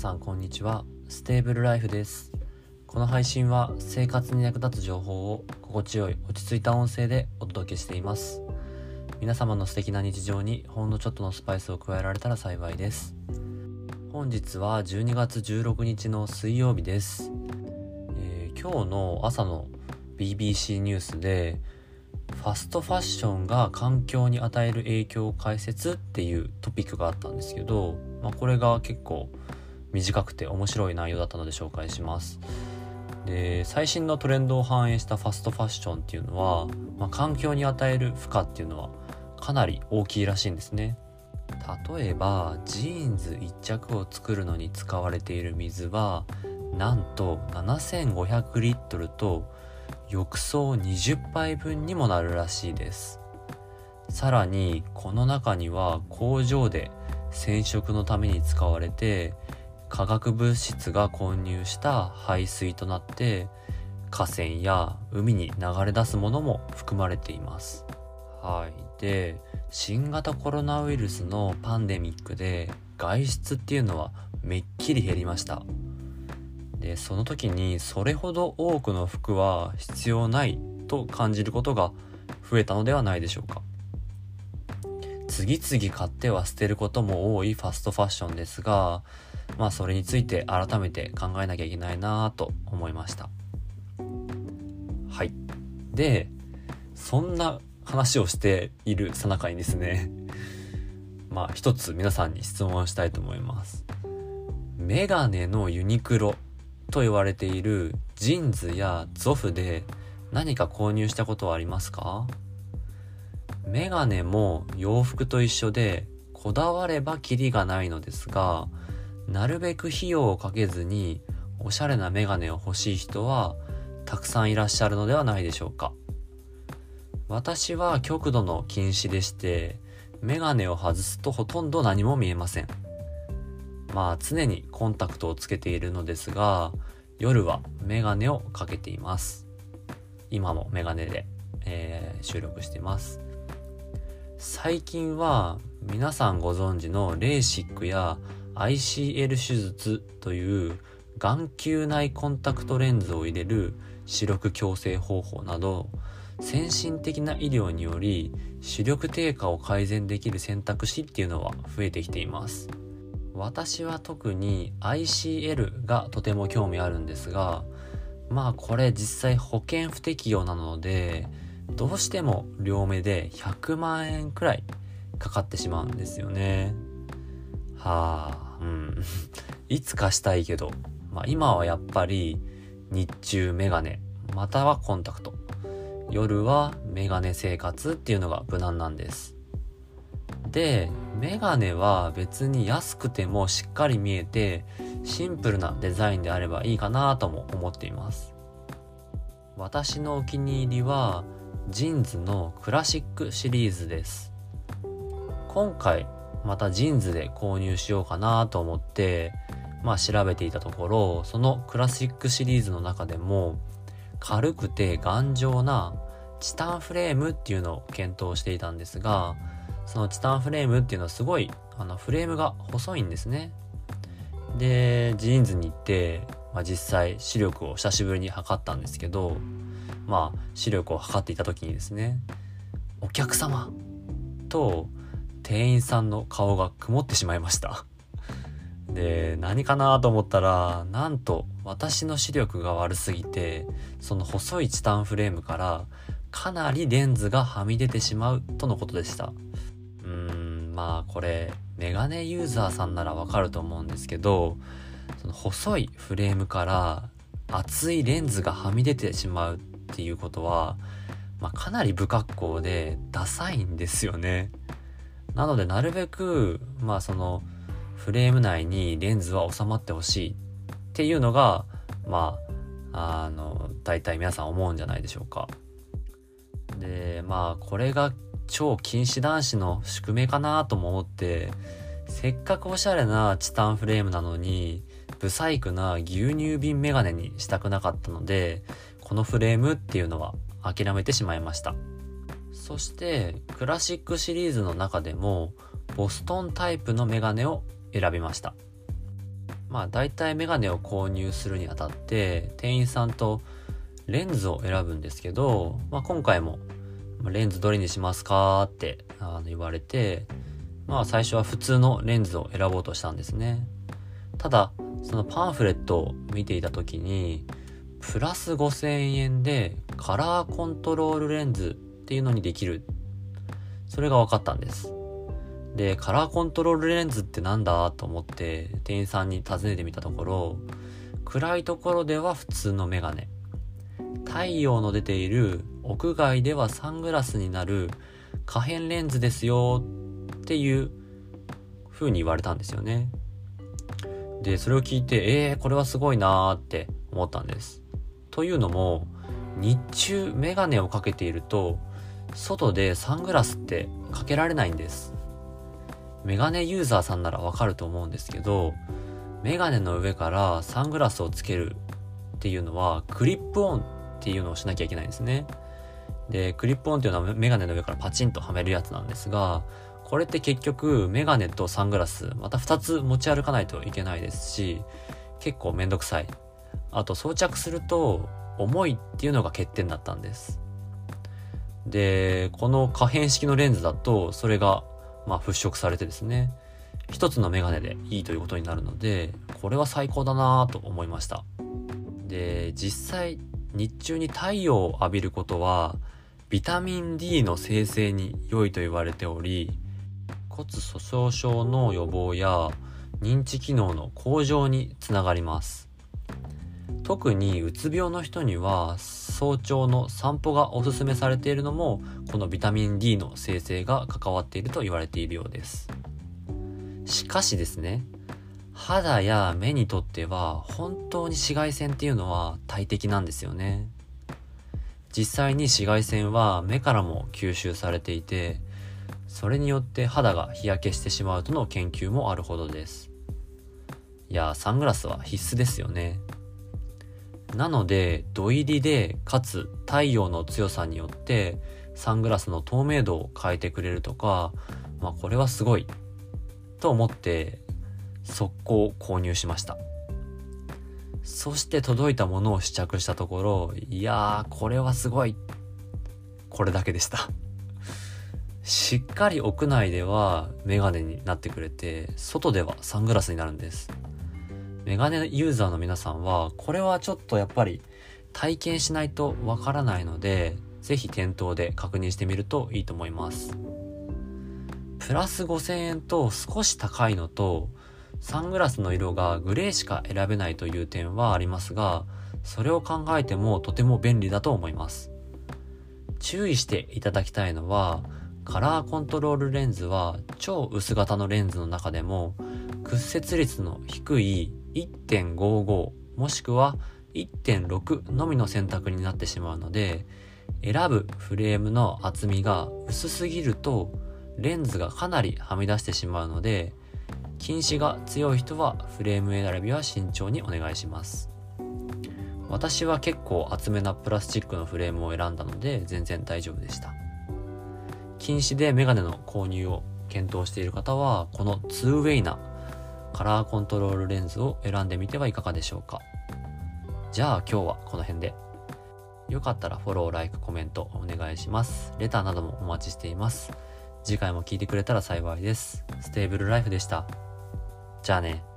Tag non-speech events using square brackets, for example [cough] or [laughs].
さんこんにちは。ステーブルライフです。この配信は生活に役立つ情報を心地よい落ち着いた音声でお届けしています。皆様の素敵な日常にほんのちょっとのスパイスを加えられたら幸いです。本日は12月16日の水曜日です、えー、今日の朝の BBC ニュースでファストファッションが環境に与える影響を解説っていうトピックがあったんですけど、まあ、これが結構短くて面白い内容だったので紹介します。で最新のトレンドを反映したファストファッションっていうのは、まあ、環境に与える負荷っていうのはかなり大きいらしいんですね。例えばジーンズ1着を作るのに使われている水はなんと7500リットルと浴槽20杯分にもなるらしいですさらにこの中には工場で染色のために使われて化学物質が混入した排水となって河川や海に流れ出すものも含まれています。はい。で新型コロナウイルスのパンデミックで外出っていうのはめっきり減りました。でその時にそれほど多くの服は必要ないと感じることが増えたのではないでしょうか。次々買っては捨てることも多いファストファッションですがまあそれについて改めて考えなきゃいけないなと思いました。はい。でそんな話をしているさなかにですね [laughs] まあ一つ皆さんに質問をしたいと思います。メガネのユニクロと言われているジーンズやゾフで何か購入したことはありますか？メガネも洋服と一緒でこだわればキリがないのですがなるべく費用をかけずにおしゃれなメガネを欲しい人はたくさんいらっしゃるのではないでしょうか。私は極度の近視でしてメガネを外すとほとんど何も見えません。まあ常にコンタクトをつけているのですが夜はメガネをかけています。今もメガネで、えー、収録しています。最近は皆さんご存知のレーシックや ICL 手術という眼球内コンタクトレンズを入れる視力矯正方法など先進的な医療により視力低下を改善できる選択肢っていうのは増えてきています。私は特に ICL がとても興味あるんですがまあこれ実際保険不適用なのでどうしても両目で100万円くらいかかってしまうんですよね。はあ。うん。[laughs] いつかしたいけど、まあ、今はやっぱり日中メガネ。またはコンタクト。夜はメガネ生活っていうのが無難なんです。でメガネは別に安くてもしっかり見えてシンプルなデザインであればいいかなとも思っています。私のお気に入りは JINSのクラシックシリーズです。今回また JINSで購入しようかなと思ってまあ調べていたところそのクラシックシリーズの中でも軽くて頑丈なチタンフレームっていうのを検討していたんですがそのチタンフレームっていうのはすごいあのフレームが細いんですねでジーンズに行って、まあ、実際視力を久しぶりに測ったんですけどまあ視力を測っていた時にですね「お客様!」と店員さんの顔が曇ってしまいましたで何かなと思ったらなんと私の視力が悪すぎてその細いチタンフレームからかなりレンズがはみ出てしまうとのことでしたうーんまあこれメガネユーザーさんならわかると思うんですけどその細いフレームから厚いレンズがはみ出てしまうっていうことは、まあ、かなり不格好でダサいんですよね。なのでなるべくまあそのフレーム内にレンズは収まってほしいっていうのがまああの大体皆さん思うんじゃないでしょうか。でまあこれが超禁止男子の宿命かなとも思ってせっかくおしゃれなチタンフレームなのにブサイクな牛乳瓶メガネにしたくなかったのでこのフレームっていうのは諦めてしまいましたそしてクラシックシリーズの中でもボストンタイプのメガネを選びました。まあ大体メガネを購入するにあたって店員さんとレンズを選ぶんですけど、まあ、今回もレンズどれにしますかってあの言われてまあ最初は普通のレンズを選ぼうとしたんですね。ただそのパンフレットを見ていた時にプラス5000円でカラーコントロールレンズっていうのにできるそれが分かったんですで、カラーコントロールレンズってなんだと思って店員さんに尋ねてみたところ、暗いところでは普通のメガネ。太陽の出ている屋外ではサングラスになる可変レンズですよっていう風に言われたんですよね。で、それを聞いて、えー、これはすごいなーって思ったんです。というのも、日中メガネをかけていると、外でサングラスってかけられないんです。メガネユーザーさんならわかると思うんですけど、メガネの上からサングラスをつけるっていうのは、クリップオンっていうのをしなきゃいけないんですね。で、クリップオンっていうのはメガネの上からパチンとはめるやつなんですが、これって結局メガネとサングラス、また2つ持ち歩かないといけないですし、結構めんどくさい。あと装着すると重いっていうのが欠点だったんです。で、この可変式のレンズだと、それがまあ、払拭されてですね、一つのメガネでいいということになるので、これは最高だなと思いました。で、実際、日中に太陽を浴びることは、ビタミン D の生成に良いと言われており、骨粗鬆症の予防や認知機能の向上につながります。特にうつ病の人には早朝の散歩がおすすめされているのもこのビタミン D の生成が関わっていると言われているようです。しかしですね肌や目にとっては本当に紫外線っていうのは大敵なんですよね。実際に紫外線は目からも吸収されていてそれによって肌が日焼けしてしまうとの研究もあるほどです。いやサングラスは必須ですよね。なので、土入りで、かつ太陽の強さによって、サングラスの透明度を変えてくれるとか、まあこれはすごい、と思って、速攻購入しました。そして届いたものを試着したところ、いやー、これはすごい。これだけでした。しっかり屋内ではメガネになってくれて、外ではサングラスになるんです。メガネユーザーの皆さんは、これはちょっとやっぱり体験しないとわからないので、ぜひ店頭で確認してみるといいと思います。プラス5000円と少し高いのと、サングラスの色がグレーしか選べないという点はありますが、それを考えてもとても便利だと思います。注意していただきたいのは、カラーコントロールレンズは超薄型のレンズの中でも屈折率の低い1.55もしくは1.6のみの選択になってしまうので選ぶフレームの厚みが薄すぎるとレンズがかなりはみ出してしまうので近視が強い人はフレーム選びは慎重にお願いします。私は結構厚めなプラスチックのフレームを選んだので全然大丈夫でした。近視でメガネの購入を検討している方はこの 2way なカラーコントロールレンズを選んでみてはいかがでしょうか。じゃあ今日はこの辺で。よかったらフォロー、ライク、コメントお願いします。レターなどもお待ちしています。次回も聞いてくれたら幸いです。ステーブルライフでした。じゃあね。